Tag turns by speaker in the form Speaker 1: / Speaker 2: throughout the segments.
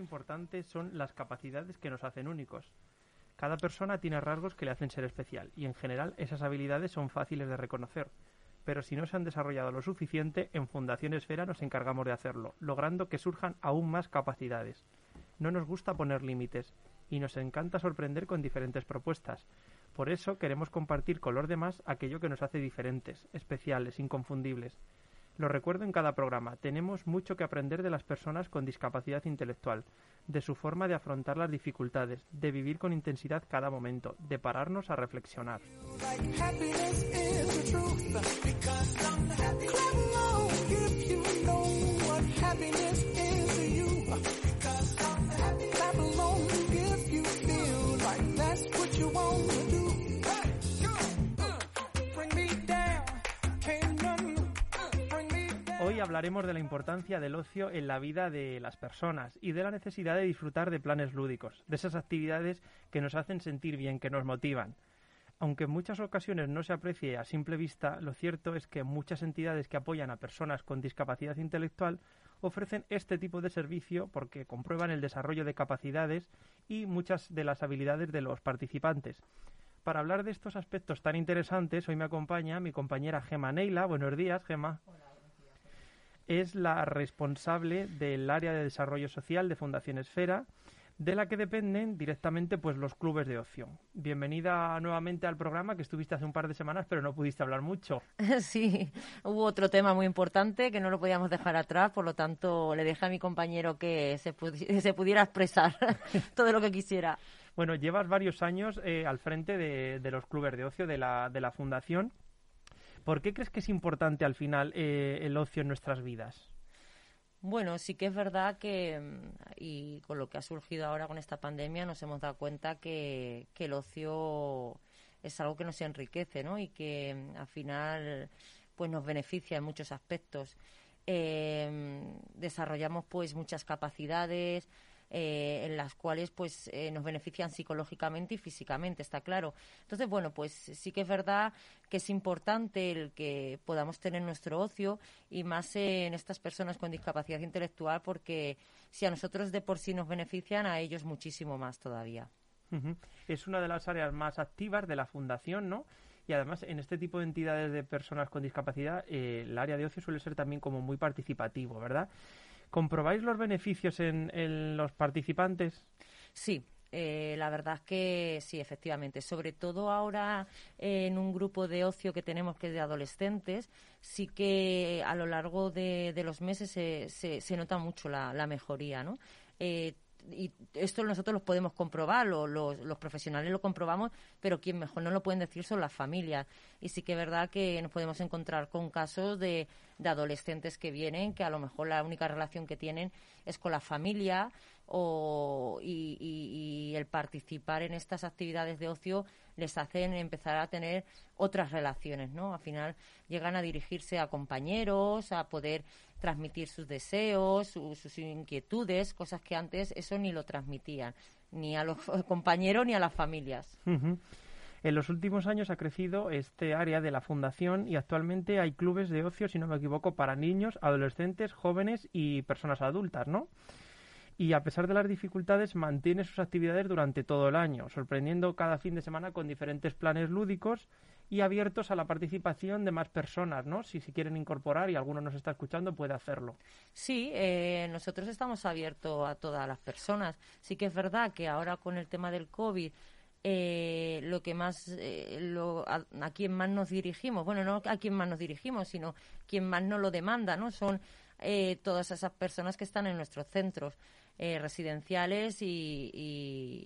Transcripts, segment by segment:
Speaker 1: importante son las capacidades que nos hacen únicos. Cada persona tiene rasgos que le hacen ser especial y en general esas habilidades son fáciles de reconocer. Pero si no se han desarrollado lo suficiente, en Fundación Esfera nos encargamos de hacerlo, logrando que surjan aún más capacidades. No nos gusta poner límites y nos encanta sorprender con diferentes propuestas. Por eso queremos compartir con los demás aquello que nos hace diferentes, especiales, inconfundibles. Lo recuerdo en cada programa, tenemos mucho que aprender de las personas con discapacidad intelectual, de su forma de afrontar las dificultades, de vivir con intensidad cada momento, de pararnos a reflexionar. Hoy hablaremos de la importancia del ocio en la vida de las personas y de la necesidad de disfrutar de planes lúdicos, de esas actividades que nos hacen sentir bien, que nos motivan. Aunque en muchas ocasiones no se aprecie a simple vista, lo cierto es que muchas entidades que apoyan a personas con discapacidad intelectual ofrecen este tipo de servicio porque comprueban el desarrollo de capacidades y muchas de las habilidades de los participantes. Para hablar de estos aspectos tan interesantes, hoy me acompaña mi compañera Gema Neila. Buenos días, Gema es la responsable del área de desarrollo social de Fundación Esfera, de la que dependen directamente pues los clubes de ocio. Bienvenida nuevamente al programa que estuviste hace un par de semanas, pero no pudiste hablar mucho.
Speaker 2: Sí, hubo otro tema muy importante que no lo podíamos dejar atrás, por lo tanto le dejé a mi compañero que se, pudiera expresar todo lo que quisiera.
Speaker 1: Bueno, llevas varios años eh, al frente de, de, los clubes de ocio de la, de la Fundación ¿Por qué crees que es importante al final eh, el ocio en nuestras vidas?
Speaker 2: Bueno, sí que es verdad que, mm, y con lo que ha surgido ahora con esta pandemia, nos hemos dado cuenta que, el ocio es algo que nos enriquece, ¿no? Y que mm, al final pues nos beneficia en muchos aspectos. Eh, desarrollamos pues muchas capacidades, eh, en las cuales pues eh, nos benefician psicológicamente y físicamente, está claro. Entonces, bueno, pues sí que es verdad que es importante el que podamos tener nuestro ocio y más en estas personas con discapacidad intelectual porque si a nosotros de por sí nos benefician, a ellos muchísimo más todavía.
Speaker 1: Es una de las áreas más activas de la fundación, ¿no? Y además, en este tipo de entidades de personas con discapacidad, eh, el área de ocio suele ser también como muy participativo, ¿verdad? ¿Comprobáis los beneficios en, los participantes?
Speaker 2: Sí, eh, la verdad es que sí, efectivamente. Sobre todo ahora en un grupo de ocio que tenemos que es de adolescentes, sí que a lo largo de, los meses se, se, nota mucho la, mejoría, ¿no? Eh, y esto nosotros lo podemos comprobar, los profesionales lo comprobamos, pero quien mejor no lo pueden decir son las familias. Y sí que es verdad que nos podemos encontrar con casos de, de adolescentes que vienen, que a lo mejor la única relación que tienen es con la familia o, y, y, el participar en estas actividades de ocio les hacen empezar a tener otras relaciones, ¿no? Al final llegan a dirigirse a compañeros, a poder transmitir sus deseos, sus inquietudes, cosas que antes eso ni lo transmitían, ni a los compañeros ni a las familias.
Speaker 1: En los últimos años ha crecido este área de la fundación y actualmente hay clubes de ocio, si no me equivoco, para niños, adolescentes, jóvenes y personas adultas, ¿no? y a pesar de las dificultades mantiene sus actividades durante todo el año, sorprendiendo cada fin de semana con diferentes planes lúdicos y abiertos a la participación de más personas, ¿no? Si se quieren incorporar y alguno nos está escuchando, puede hacerlo.
Speaker 2: Sí, eh, nosotros estamos abiertos a todas las personas. Sí que es verdad que ahora con el tema del COVID eh, lo que más eh, a, a, quien más nos dirigimos bueno no a quien más nos dirigimos sino quien más nos lo demanda no son eh, todas esas personas que están en nuestros centros eh, residenciales y,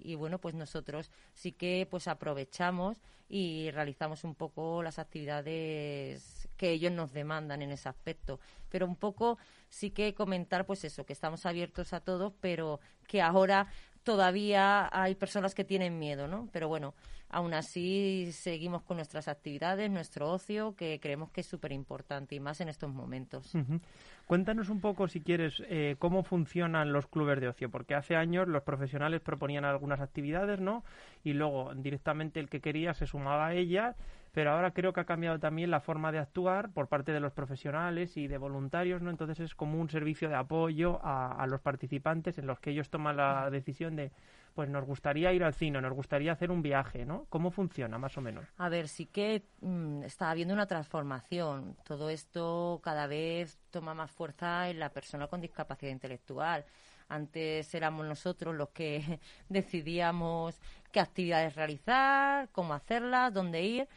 Speaker 2: y, bueno pues nosotros sí que pues aprovechamos y realizamos un poco las actividades que ellos nos demandan en ese aspecto pero un poco sí que comentar pues eso que estamos abiertos a todos pero que ahora todavía hay personas que tienen miedo, ¿no? Pero bueno, aún así seguimos con nuestras actividades, nuestro ocio, que creemos que es súper importante y más en estos momentos.
Speaker 1: Cuéntanos un poco, si quieres, eh, cómo funcionan los clubes de ocio, porque hace años los profesionales proponían algunas actividades, ¿no? Y luego directamente el que quería se sumaba a ellas, pero ahora creo que ha cambiado también la forma de actuar por parte de los profesionales y de voluntarios, ¿no? Entonces es como un servicio de apoyo a, los participantes en los que ellos toman la decisión de, pues nos gustaría ir al cine, nos gustaría hacer un viaje, ¿no? ¿Cómo funciona más o menos?
Speaker 2: A ver, sí que mm, está habiendo una transformación. Todo esto cada vez toma más fuerza en la persona con discapacidad intelectual. Antes éramos nosotros los que decidíamos qué actividades realizar, cómo hacerlas, dónde ir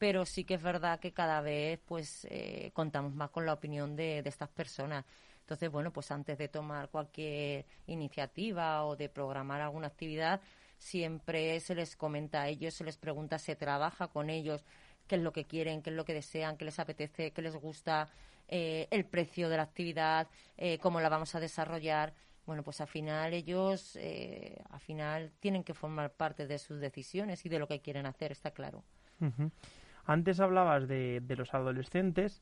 Speaker 2: pero sí que es verdad que cada vez pues eh, contamos más con la opinión de, estas personas. Entonces, bueno, pues antes de tomar cualquier iniciativa o de programar alguna actividad, siempre se les comenta a ellos, se les pregunta, se trabaja con ellos qué es lo que quieren, qué es lo que desean, qué les apetece, qué les gusta, eh, el precio de la actividad, eh, cómo la vamos a desarrollar. Bueno, pues al final ellos, al final tienen que formar parte de sus decisiones y de lo que quieren hacer, está claro.
Speaker 1: Antes hablabas de, los adolescentes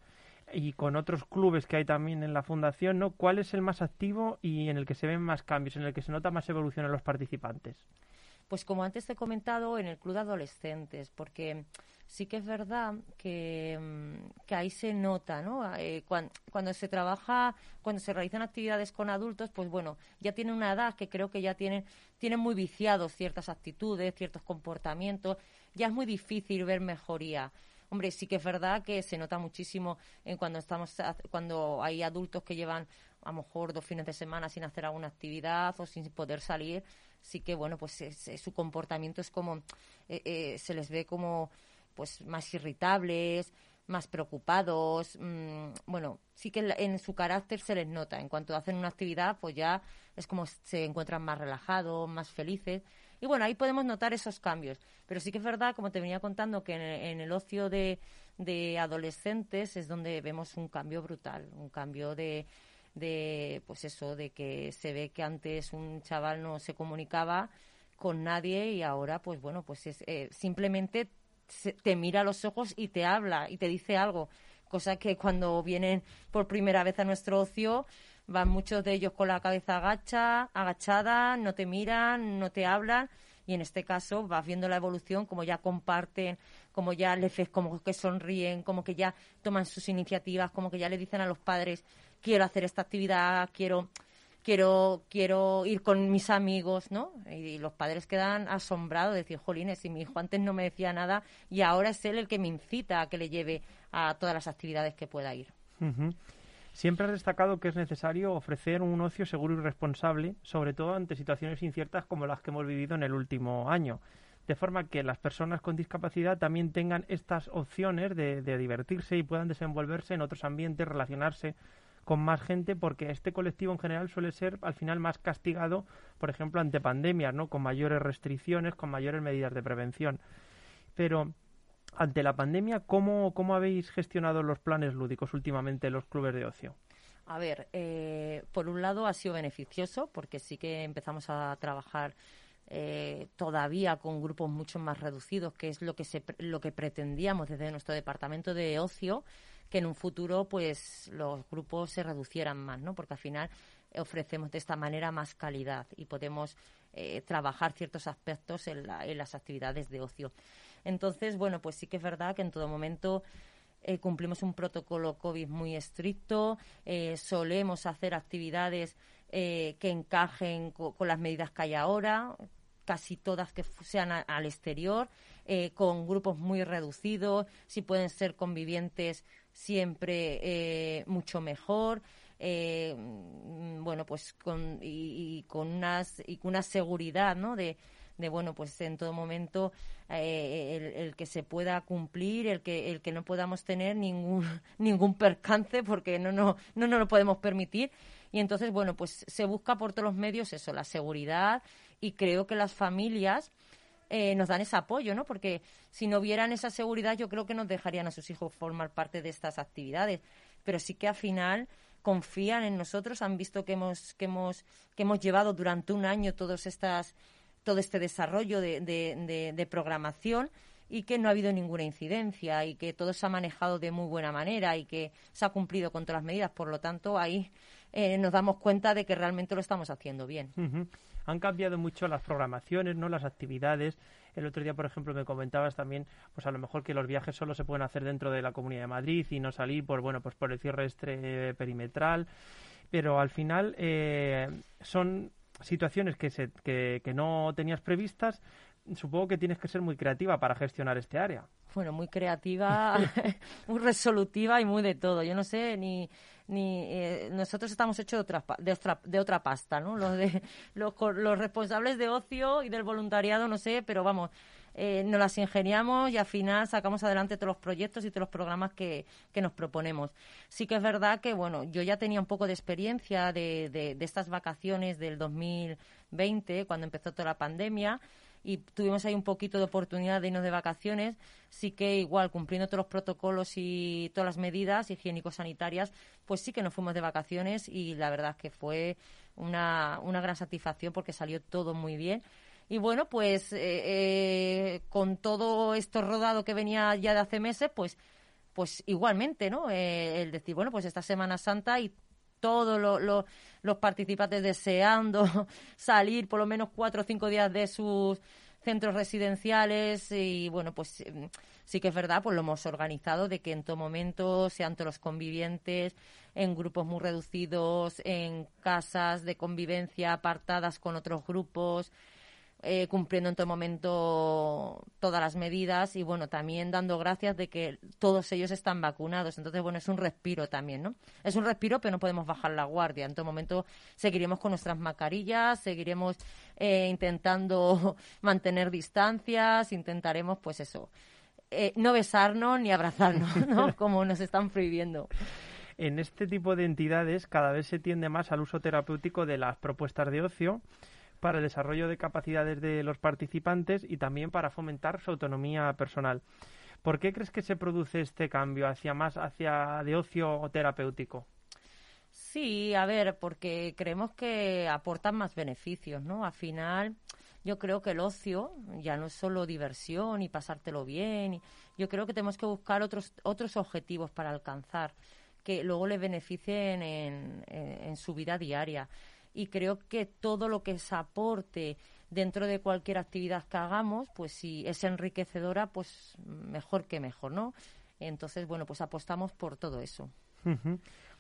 Speaker 1: y con otros clubes que hay también en la fundación, ¿no? ¿Cuál es el más activo y en el que se ven más cambios, en el que se nota más evolución en los participantes?
Speaker 2: Pues como antes te he comentado, en el club de adolescentes, porque sí que es verdad que, mm, ahí se nota, ¿no? Eh, cuando, se trabaja, cuando se realizan actividades con adultos, pues bueno, ya tienen una edad que creo que ya tienen, tienen muy viciados ciertas actitudes, ciertos comportamientos, ya es muy difícil ver mejoría. Hombre, sí que es verdad que se nota muchísimo en cuando estamos cuando hay adultos que llevan a lo mejor dos fines de semana sin hacer alguna actividad o sin poder salir, sí que bueno, pues su comportamiento es como eh, eh, se les ve como pues más irritables, más preocupados. Mm, bueno, sí que en, su carácter se les nota. En cuanto hacen una actividad, pues ya es como se encuentran más relajados, más felices. Y bueno, ahí podemos notar esos cambios. Pero sí que es verdad, como te venía contando, que en, el ocio de, de, adolescentes es donde vemos un cambio brutal, un cambio de, de, pues eso, de que se ve que antes un chaval no se comunicaba con nadie y ahora, pues bueno, pues es, eh, simplemente te mira a los ojos y te habla y te dice algo, cosa que cuando vienen por primera vez a nuestro ocio van muchos de ellos con la cabeza agacha, agachada, no te miran, no te hablan y en este caso vas viendo la evolución como ya comparten, como ya les como que sonríen, como que ya toman sus iniciativas, como que ya le dicen a los padres quiero hacer esta actividad, quiero quiero, quiero ir con mis amigos, ¿no? Y, los padres quedan asombrados de decir, jolines, si mi hijo antes no me decía nada y ahora es él el que me incita a que le lleve a todas las actividades que pueda ir.
Speaker 1: Siempre has destacado que es necesario ofrecer un ocio seguro y responsable, sobre todo ante situaciones inciertas como las que hemos vivido en el último año de forma que las personas con discapacidad también tengan estas opciones de, divertirse y puedan desenvolverse en otros ambientes, relacionarse con más gente porque este colectivo en general suele ser al final más castigado, por ejemplo, ante pandemias, ¿no? Con mayores restricciones, con mayores medidas de prevención. Pero ante la pandemia, ¿cómo, cómo habéis gestionado los planes lúdicos últimamente en los clubes de ocio?
Speaker 2: A ver, eh, por un lado ha sido beneficioso porque sí que empezamos a trabajar eh, todavía con grupos mucho más reducidos, que es lo que, se, lo que pretendíamos desde nuestro departamento de ocio, que en un futuro pues los grupos se reducieran más, ¿no? Porque al final ofrecemos de esta manera más calidad y podemos eh, trabajar ciertos aspectos en, las actividades de ocio. Entonces, bueno, pues sí que es verdad que en todo momento eh, cumplimos un protocolo COVID muy estricto, eh, solemos hacer actividades que encajen con las medidas que hay ahora, casi todas que sean al exterior, con grupos muy reducidos, si pueden ser convivientes siempre eh, mucho mejor. Eh, mm, bueno, pues con, y, con unas, y con una seguridad, ¿no? De, de bueno, pues en todo momento eh, el, que se pueda cumplir, el que, el que no podamos tener ningún, ningún percance porque no, no, no nos lo podemos permitir. Y entonces, bueno, pues se busca por todos los medios eso, la seguridad y creo que las familias eh, nos dan ese apoyo, ¿no? Porque si no vieran esa seguridad, yo creo que nos dejarían a sus hijos formar parte de estas actividades. Pero sí que al final confían en nosotros, han visto que hemos, que hemos, que hemos llevado durante un año todos estas, todo este desarrollo de, programación y que no ha habido ninguna incidencia y que todo se ha manejado de muy buena manera y que se ha cumplido con todas las medidas. Por lo tanto, ahí eh, nos damos cuenta de que realmente lo estamos haciendo bien.
Speaker 1: Han cambiado mucho las programaciones, no las actividades. El otro día, por ejemplo, me comentabas también, pues a lo mejor que los viajes solo se pueden hacer dentro de la Comunidad de Madrid y no salir por, bueno, pues por el cierre este perimetral. Pero al final eh, son situaciones que, se, que, que no tenías previstas. Supongo que tienes que ser muy creativa para gestionar este área.
Speaker 2: Bueno, muy creativa, muy resolutiva y muy de todo. Yo no sé ni ni eh, nosotros estamos hechos de otra, de otra, de otra pasta, ¿no? Los, de, los, los responsables de ocio y del voluntariado, no sé, pero vamos, eh, nos las ingeniamos y al final sacamos adelante todos los proyectos y todos los programas que, que, nos proponemos. Sí que es verdad que, bueno, yo ya tenía un poco de experiencia de, de, de estas vacaciones del 2020, cuando empezó toda la pandemia, y tuvimos ahí un poquito de oportunidad de irnos de vacaciones, sí que igual cumpliendo todos los protocolos y todas las medidas higiénico-sanitarias, pues sí que nos fuimos de vacaciones y la verdad es que fue una, una gran satisfacción porque salió todo muy bien. Y bueno, pues eh, eh, con todo esto rodado que venía ya de hace meses, pues pues igualmente, ¿no? Eh, el decir, bueno, pues esta Semana Santa y todos los participantes deseando salir por lo menos cuatro o cinco días de sus centros residenciales y bueno pues mm, sí que es verdad pues lo hemos organizado de que en todo momento sean todos los convivientes en grupos muy reducidos en casas de convivencia apartadas con otros grupos eh, cumpliendo en todo momento todas las medidas y bueno, también dando gracias de que todos ellos están vacunados. Entonces, bueno, es un respiro también, ¿no? Es un respiro, pero no podemos bajar la guardia. En todo momento seguiremos con nuestras mascarillas, seguiremos eh, intentando mantener distancias, intentaremos, pues eso, eh, no besarnos ni abrazarnos, ¿no? Como nos están prohibiendo.
Speaker 1: En este tipo de entidades cada vez se tiende más al uso terapéutico de las propuestas de ocio para el desarrollo de capacidades de los participantes y también para fomentar su autonomía personal. ¿Por qué crees que se produce este cambio hacia más hacia de ocio terapéutico?
Speaker 2: Sí, a ver, porque creemos que aportan más beneficios, ¿no? Al final, yo creo que el ocio ya no es solo diversión y pasártelo bien. Yo creo que tenemos que buscar otros otros objetivos para alcanzar que luego le beneficien en, en su vida diaria y creo que todo lo que se aporte dentro de cualquier actividad que hagamos, pues si es enriquecedora, pues mejor que mejor, ¿no? Entonces, bueno, pues apostamos por todo eso.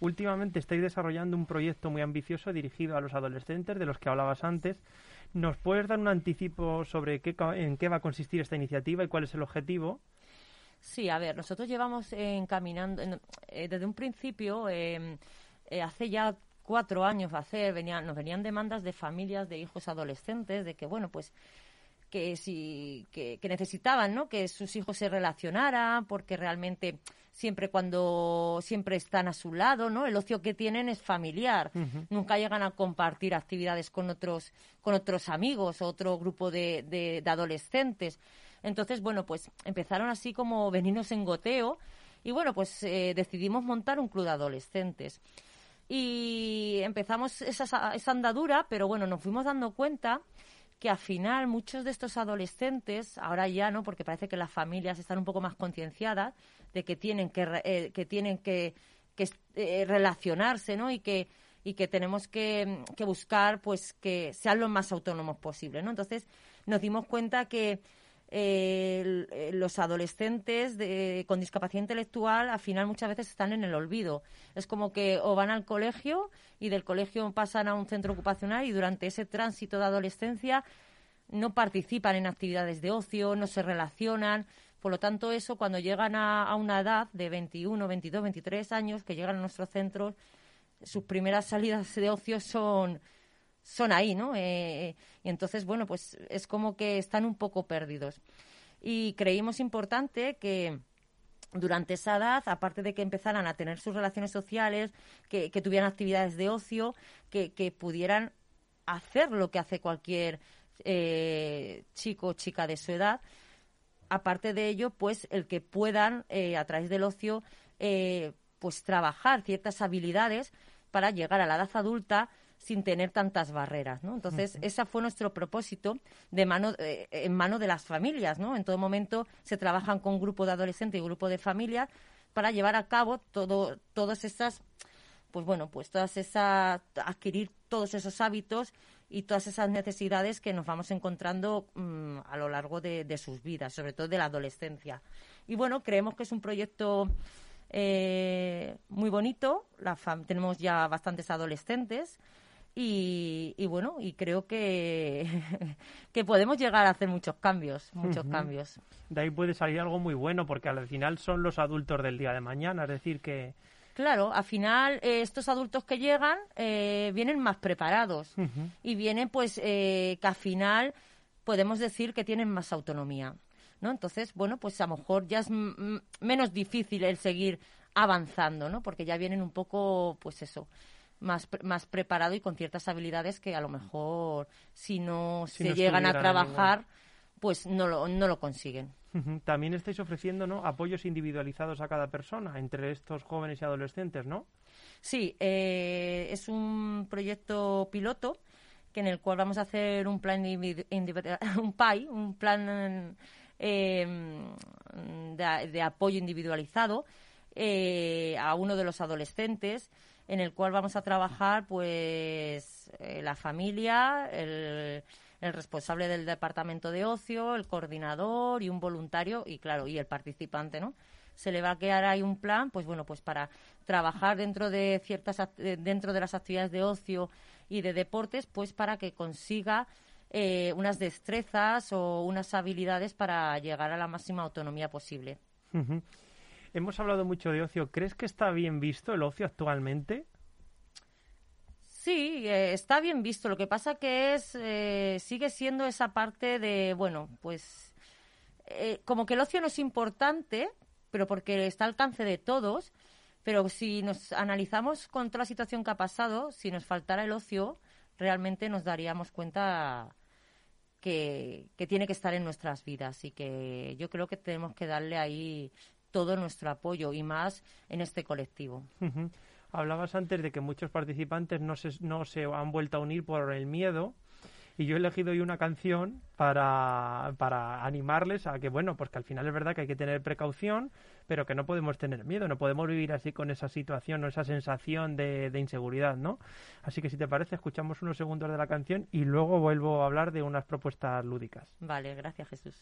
Speaker 1: Últimamente estáis desarrollando un proyecto muy ambicioso dirigido a los adolescentes, de los que hablabas antes. ¿Nos puedes dar un anticipo sobre qué, en qué va a consistir esta iniciativa y cuál es el objetivo?
Speaker 2: Sí, a ver, nosotros llevamos encaminando, eh, desde un principio, em, eh, hace ya cuatro años va a hacer, venían, nos venían demandas de familias de hijos adolescentes de que, bueno, pues que si que, necesitaban no que sus hijos se relacionaran porque realmente siempre cuando siempre están a su lado no el ocio que tienen es familiar. Nunca llegan a compartir actividades con otros con otros amigos otro grupo de, de, adolescentes. Entonces bueno pues empezaron así como venirnos en goteo y bueno pues eh, decidimos montar un club de adolescentes y empezamos esa, esa andadura, pero bueno, nos fuimos dando cuenta que al final muchos de estos adolescentes, ahora ya no, porque parece que las familias están un poco más concienciadas de que tienen que, eh, que tienen que, que eh, relacionarse, ¿no? Y que y que tenemos que, que, buscar pues que sean lo más autónomos posible, ¿no? Entonces nos dimos cuenta que eh, los adolescentes con discapacidad intelectual al final muchas veces están en el olvido. Es como que o van al colegio y del colegio pasan a un centro ocupacional y durante ese tránsito de adolescencia no participan en actividades de ocio, no se relacionan. Por lo tanto, eso cuando llegan a, a una edad de 21, 22, 23 años, que llegan a nuestros centros, sus primeras salidas de ocio son son ahí, ¿no? Eh, y entonces, bueno, pues es como que están un poco perdidos. Y creímos importante que durante esa edad, aparte de que empezaran a tener sus relaciones sociales, que, tuvieran actividades de ocio, que, pudieran hacer lo que hace cualquier eh, chico o chica de su edad. Aparte de ello, pues el que puedan, eh, a través del ocio, pues trabajar ciertas habilidades para llegar a la edad adulta sin tener tantas barreras, ¿no? Entonces, ese fue nuestro propósito de mano, eh, en mano de las familias, ¿no? En todo momento se trabajan con grupo de adolescentes y grupo de familias para llevar a cabo todo, todas estas pues bueno, pues todas esas, adquirir todos esos hábitos y todas esas necesidades que nos vamos encontrando mm, a lo largo de, sus vidas, sobre todo de la adolescencia. Y bueno, creemos que es un proyecto eh, muy bonito. La tenemos ya bastantes adolescentes. Y, bueno, y creo que, que podemos llegar a hacer muchos cambios, muchos cambios.
Speaker 1: De ahí puede salir algo muy bueno, porque al final son los adultos del día de mañana, es decir, que,
Speaker 2: Claro, al final eh, estos adultos que llegan eh, vienen más preparados y vienen pues eh, que al final podemos decir que tienen más autonomía, ¿no? Entonces, bueno, pues a lo mejor ya es menos difícil el seguir avanzando, ¿no? Porque ya vienen un poco, pues eso, más, más preparado y con ciertas habilidades que a lo mejor si no se llegan a trabajar, pues no lo, no lo consiguen.
Speaker 1: También estáis ofreciendo ¿no? apoyos individualizados a cada persona entre estos jóvenes y adolescentes, ¿no?
Speaker 2: Sí, eh, es un proyecto piloto que en el cual vamos a hacer un plan un PAI, un plan em, de, apoyo individualizado eh, a uno de los adolescentes en el cual vamos a trabajar pues eh, la familia, el el responsable del departamento de ocio, el coordinador y un voluntario y claro, y el participante, ¿no? Se le va a quedar ahí un plan, pues bueno, pues para trabajar dentro de ciertas eh, dentro de las actividades de ocio y de deportes, pues para que consiga eh, unas destrezas o unas habilidades para llegar a la máxima autonomía posible.
Speaker 1: Hemos hablado mucho de ocio. ¿Crees que está bien visto el ocio actualmente?
Speaker 2: Sí, eh, está bien visto. Lo que pasa que es eh, sigue siendo esa parte de, bueno, pues eh, como que el ocio no es importante, pero porque está al alcance de todos. Pero si nos analizamos con toda la situación que ha pasado, si nos faltara el ocio, realmente nos daríamos cuenta que, tiene que estar en nuestras vidas y que yo creo que tenemos que darle ahí todo nuestro apoyo y más en este colectivo.
Speaker 1: Hablabas antes de que muchos participantes no se, no se han vuelto a unir por el miedo. Y yo he elegido hoy una canción para, para animarles a que, bueno, pues que al final es verdad que hay que tener precaución, pero que no podemos tener miedo, no podemos vivir así con esa situación o esa sensación de, de inseguridad, ¿no? Así que si te parece, escuchamos unos segundos de la canción y luego vuelvo a hablar de unas propuestas lúdicas.
Speaker 2: Vale, gracias Jesús.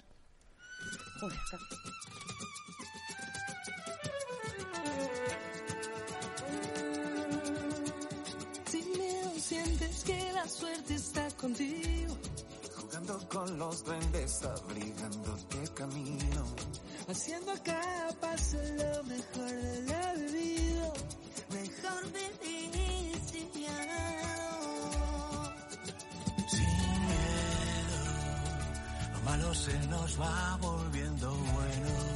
Speaker 3: Sientes que la suerte está contigo. Jugando con los duendes, abrigándote camino. Haciendo cada paso lo mejor de la vida. Mejor vivir sin miedo. Sin miedo, lo malo se nos va volviendo bueno.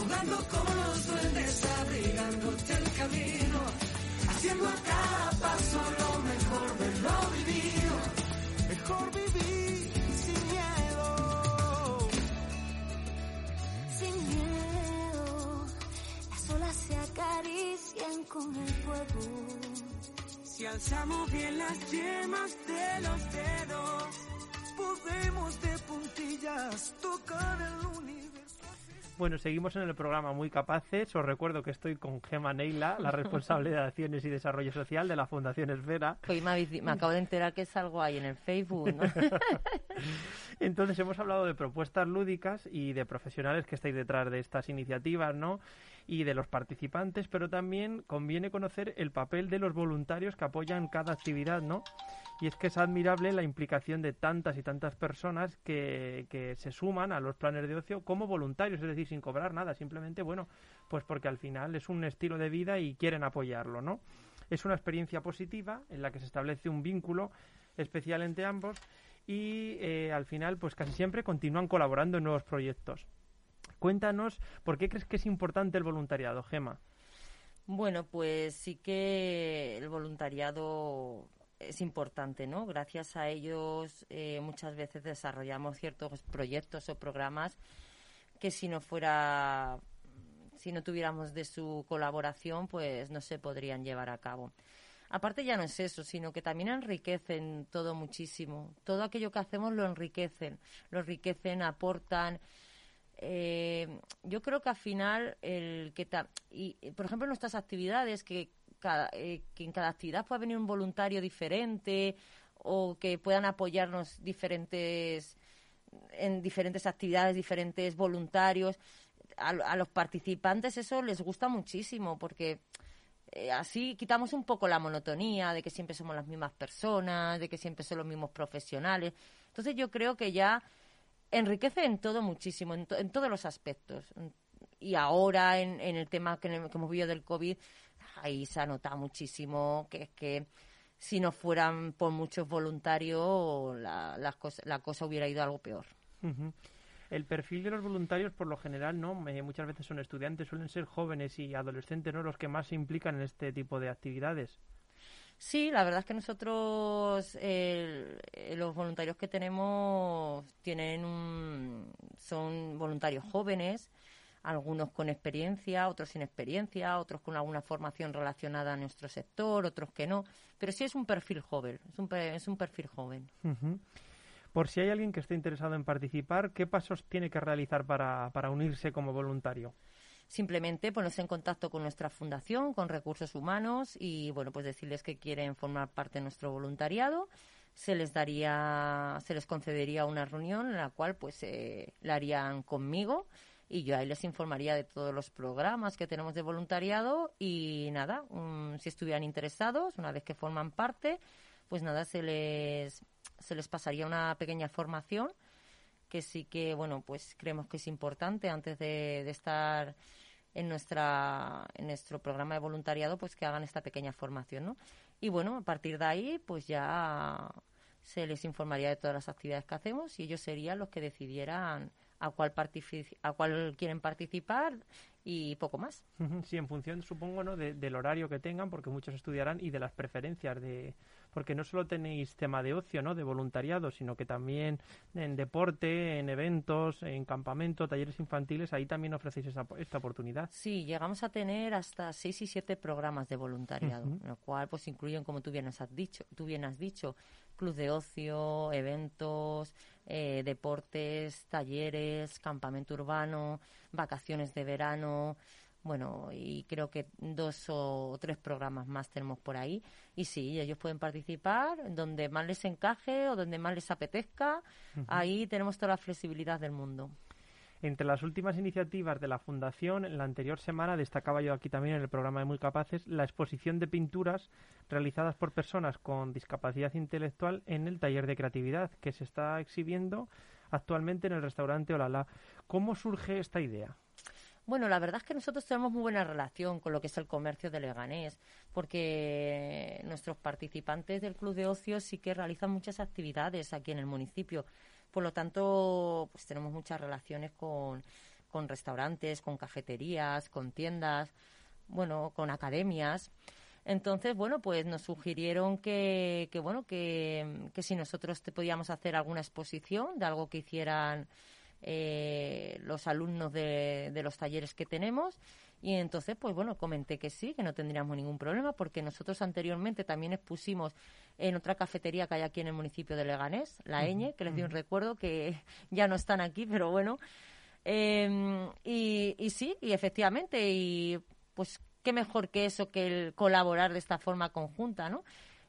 Speaker 3: jugando con los duendes, abrigándote el camino haciendo a cada paso lo mejor de lo vivido. Mejor vivir sin miedo. Sin miedo, las olas se acarician con el fuego. Si alzamos bien las yemas de los dedos, podemos de puntillas tocar el universo.
Speaker 1: Bueno, seguimos en el programa Muy Capaces. Os recuerdo que estoy con Gema Neila, la responsable de Acciones y Desarrollo Social de la Fundación Esfera.
Speaker 2: Hoy me, acabo de enterar que es algo ahí en el Facebook.
Speaker 1: Entonces, hemos hablado de propuestas lúdicas y de profesionales que estáis detrás de estas iniciativas, ¿no? Y de los participantes, pero también conviene conocer el papel de los voluntarios que apoyan cada actividad, ¿no? Y es que es admirable la implicación de tantas y tantas personas que, que, se suman a los planes de ocio como voluntarios, es decir, sin cobrar nada, simplemente, bueno, pues porque al final es un estilo de vida y quieren apoyarlo, ¿no? Es una experiencia positiva en la que se establece un vínculo especial entre ambos y eh, al final, pues casi siempre continúan colaborando en nuevos proyectos. Cuéntanos, ¿por qué crees que es importante el voluntariado, Gema?
Speaker 2: Bueno, pues sí que el voluntariado es importante, ¿no? Gracias a ellos eh, muchas veces desarrollamos ciertos proyectos o programas que si no fuera, si no tuviéramos de su colaboración, pues no se podrían llevar a cabo. Aparte ya no es eso, sino que también enriquecen todo muchísimo. Todo aquello que hacemos lo enriquecen, lo enriquecen, aportan. Eh, yo creo que al final el que y por ejemplo nuestras actividades que eh, que en cada actividad pueda venir un voluntario diferente o que puedan apoyarnos diferentes en diferentes actividades, diferentes voluntarios. A, los participantes eso les gusta muchísimo porque eh, así quitamos un poco la monotonía de que siempre somos las mismas personas, de que siempre son los mismos profesionales. Entonces yo creo que ya enriquece en todo muchísimo, en, todos los aspectos. Y ahora en, el tema que, hemos vivido del COVID, ahí se ha notado muchísimo que es que si no fueran por muchos voluntarios la, la, cosa, la cosa hubiera ido algo peor.
Speaker 1: El perfil de los voluntarios, por lo general, no muchas veces son estudiantes, suelen ser jóvenes y adolescentes, ¿no? Los que más se implican en este tipo de actividades.
Speaker 2: Sí, la verdad es que nosotros, los voluntarios que tenemos, tienen son voluntarios jóvenes algunos con experiencia, otros sin experiencia, otros con alguna formación relacionada a nuestro sector, otros que no, pero sí es un perfil joven, es un, es un perfil joven.
Speaker 1: Por si hay alguien que esté interesado en participar, ¿qué pasos tiene que realizar para, para unirse como voluntario?
Speaker 2: Simplemente ponerse en contacto con nuestra fundación, con recursos humanos y bueno, pues decirles que quieren formar parte de nuestro voluntariado. Se les daría, se les concedería una reunión en la cual pues eh, la harían conmigo y yo ahí les informaría de todos los programas que tenemos de voluntariado y nada, si estuvieran interesados, una vez que forman parte, pues nada, se les, se les pasaría una pequeña formación que sí que, bueno, pues creemos que es importante antes de, de estar en nuestra en nuestro programa de voluntariado pues que hagan esta pequeña formación no y bueno a partir de ahí pues ya se les informaría de todas las actividades que hacemos y ellos serían los que decidieran a cuál, a cuál quieren participar y poco más.
Speaker 1: Sí, en función, supongo, ¿no? del horario que tengan, porque muchos estudiarán, y de las preferencias, de porque no solo tenéis tema de ocio, ¿no? de voluntariado, sino que también en deporte, en eventos, en campamento, talleres infantiles, ahí también ofrecéis esa, esta oportunidad.
Speaker 2: Sí, llegamos a tener hasta seis y siete programas de voluntariado, lo cual pues incluyen, como tú bien has dicho, tú bien has dicho, club de ocio, eventos, eh, deportes, talleres, campamento urbano, vacaciones de verano, bueno, y creo que dos o tres programas más tenemos por ahí. Y sí, ellos pueden participar donde más les encaje o donde más les apetezca. Ahí tenemos toda la flexibilidad del mundo.
Speaker 1: Entre las últimas iniciativas de la Fundación, en la anterior semana destacaba yo aquí también en el programa de Muy Capaces la exposición de pinturas realizadas por personas con discapacidad intelectual en el taller de creatividad que se está exhibiendo actualmente en el restaurante Olala. ¿Cómo surge esta idea?
Speaker 2: Bueno, la verdad es que nosotros tenemos muy buena relación con lo que es el comercio de Leganés, porque nuestros participantes del Club de Ocio sí que realizan muchas actividades aquí en el municipio. Por lo tanto, pues tenemos muchas relaciones con, con restaurantes, con cafeterías, con tiendas, bueno, con academias. Entonces, bueno, pues nos sugirieron que, que bueno, que, que si nosotros te podíamos hacer alguna exposición de algo que hicieran eh, los alumnos de, de los talleres que tenemos y entonces, pues bueno, comenté que sí, que no tendríamos ningún problema, porque nosotros anteriormente también expusimos en otra cafetería que hay aquí en el municipio de Leganés, la Eñe, que les di un recuerdo que ya no están aquí, pero bueno. Em, y, y sí, y efectivamente, y pues qué mejor que eso, que el colaborar de esta forma conjunta, ¿no?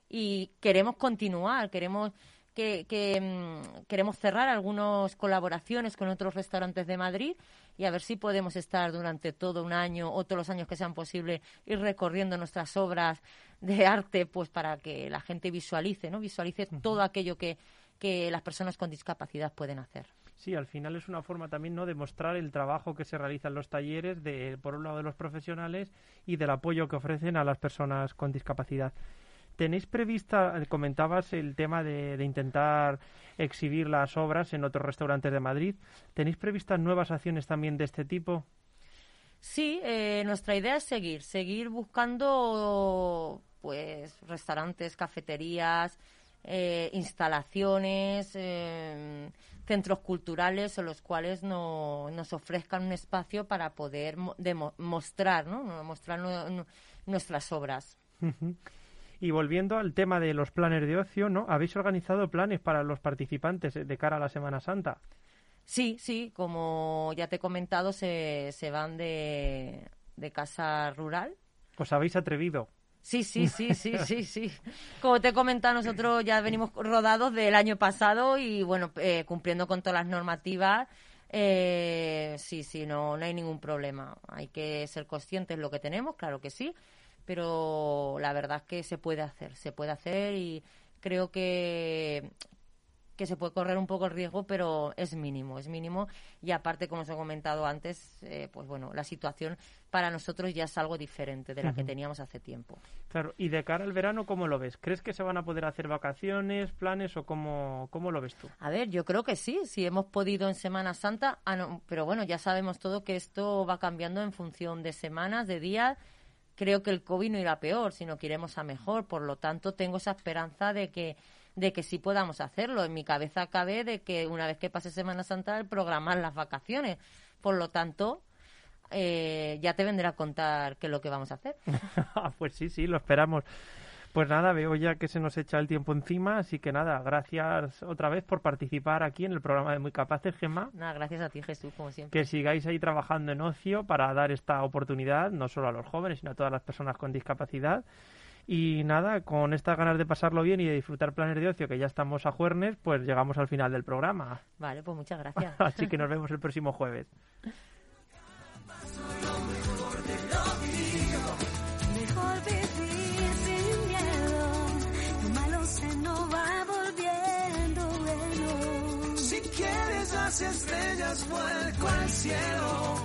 Speaker 2: Y queremos continuar, queremos que, mm, queremos cerrar algunas colaboraciones con otros restaurantes de Madrid y a ver si podemos estar durante todo un año o todos los años que sean posibles ir recorriendo nuestras obras de arte pues para que la gente visualice, ¿no? Visualice todo aquello que, que las personas con discapacidad pueden hacer.
Speaker 1: Sí, al final es una forma también no de mostrar el trabajo que se realiza en los talleres de por un lado de los profesionales y del apoyo que ofrecen a las personas con discapacidad. ¿Tenéis prevista, comentabas el tema de, intentar exhibir las obras en otros restaurantes de Madrid, ¿tenéis previstas nuevas acciones también de este tipo?
Speaker 2: Sí, eh, nuestra idea es seguir, seguir buscando pues restaurantes, cafeterías, eh, instalaciones, eh, centros culturales en los cuales no, nos ofrezcan un espacio para poder mostrar, ¿no? mostrar nuestras obras.
Speaker 1: Y volviendo al tema de los planes de ocio, ¿no? ¿Habéis organizado planes para los participantes de cara a la Semana Santa?
Speaker 2: Sí, sí, como ya te he comentado, se, se van de, de casa rural.
Speaker 1: ¿Os habéis atrevido?
Speaker 2: Sí, sí, sí, sí, sí, sí. Como te he comentado, nosotros ya venimos rodados del año pasado y, bueno, eh, cumpliendo con todas las normativas, eh, sí, sí, no, no hay ningún problema. Hay que ser conscientes de lo que tenemos, claro que sí, pero la verdad es que se puede hacer, se puede hacer y creo que que se puede correr un poco el riesgo, pero es mínimo, es mínimo. Y aparte, como os he comentado antes, eh, pues bueno, la situación para nosotros ya es algo diferente de la que teníamos hace tiempo.
Speaker 1: Claro, y de cara al verano, ¿cómo lo ves? ¿Crees que se van a poder hacer vacaciones, planes o cómo, cómo lo ves tú?
Speaker 2: A ver, yo creo que sí, si hemos podido en Semana Santa, ah, pero bueno, ya sabemos todo que esto va cambiando en función de semanas, de días creo que el COVID no irá peor, sino que iremos a mejor. Por lo tanto, tengo esa esperanza de que de que sí podamos hacerlo. En mi cabeza cabe de que una vez que pase Semana Santa, programar las vacaciones. Por lo tanto, eh, ya te vendré a contar qué es lo que vamos a hacer.
Speaker 1: pues sí, sí, lo esperamos. Pues nada, veo ya que se nos echa el tiempo encima, así que nada, gracias otra vez por participar aquí en el programa de Muy Capaces, Gemma.
Speaker 2: Nada, gracias a ti, Jesús, como siempre.
Speaker 1: Que sigáis ahí trabajando en ocio para dar esta oportunidad, no solo a los jóvenes, sino a todas las personas con discapacidad. Y nada, con estas ganas de pasarlo bien y de disfrutar planes de ocio, que ya estamos a jueves, pues llegamos al final del programa.
Speaker 2: Vale, pues muchas gracias.
Speaker 1: Así que nos vemos el próximo jueves.
Speaker 3: las estrellas, vuelco al cielo,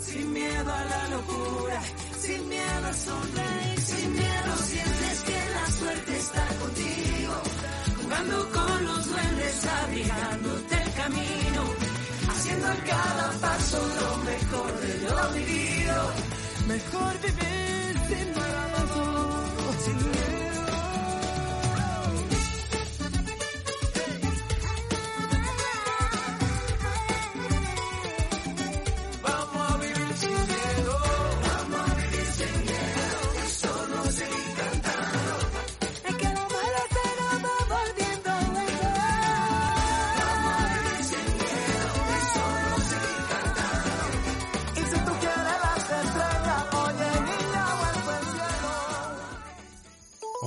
Speaker 3: sin miedo a la locura sin miedo a sonreír, sin miedo sientes que la suerte está contigo, jugando con los duendes, abrigándote el camino, haciendo a cada paso lo mejor de lo vivido, mejor vivir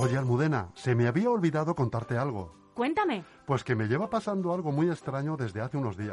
Speaker 4: Oye, Almudena, se me había olvidado contarte algo.
Speaker 5: Cuéntame.
Speaker 4: Pues que me lleva pasando algo muy extraño desde hace unos días.